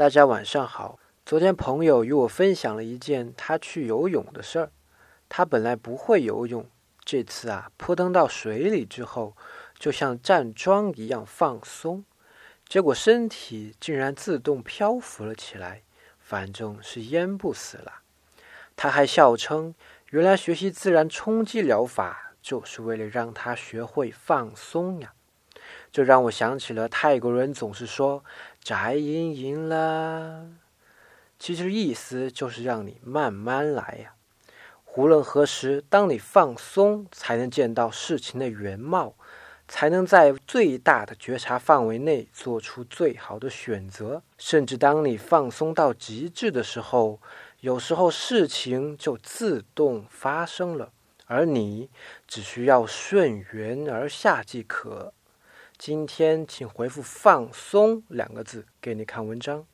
大家晚上好。昨天朋友与我分享了一件他去游泳的事儿。他本来不会游泳，这次啊扑腾到水里之后，就像站桩一样放松，结果身体竟然自动漂浮了起来，反正是淹不死了。他还笑称，原来学习自然冲击疗法就是为了让他学会放松呀。这让我想起了泰国人总是说“宅阴阴啦”，其实意思就是让你慢慢来呀。无论何时，当你放松，才能见到事情的原貌，才能在最大的觉察范围内做出最好的选择。甚至当你放松到极致的时候，有时候事情就自动发生了，而你只需要顺缘而下即可。今天，请回复“放松”两个字，给你看文章。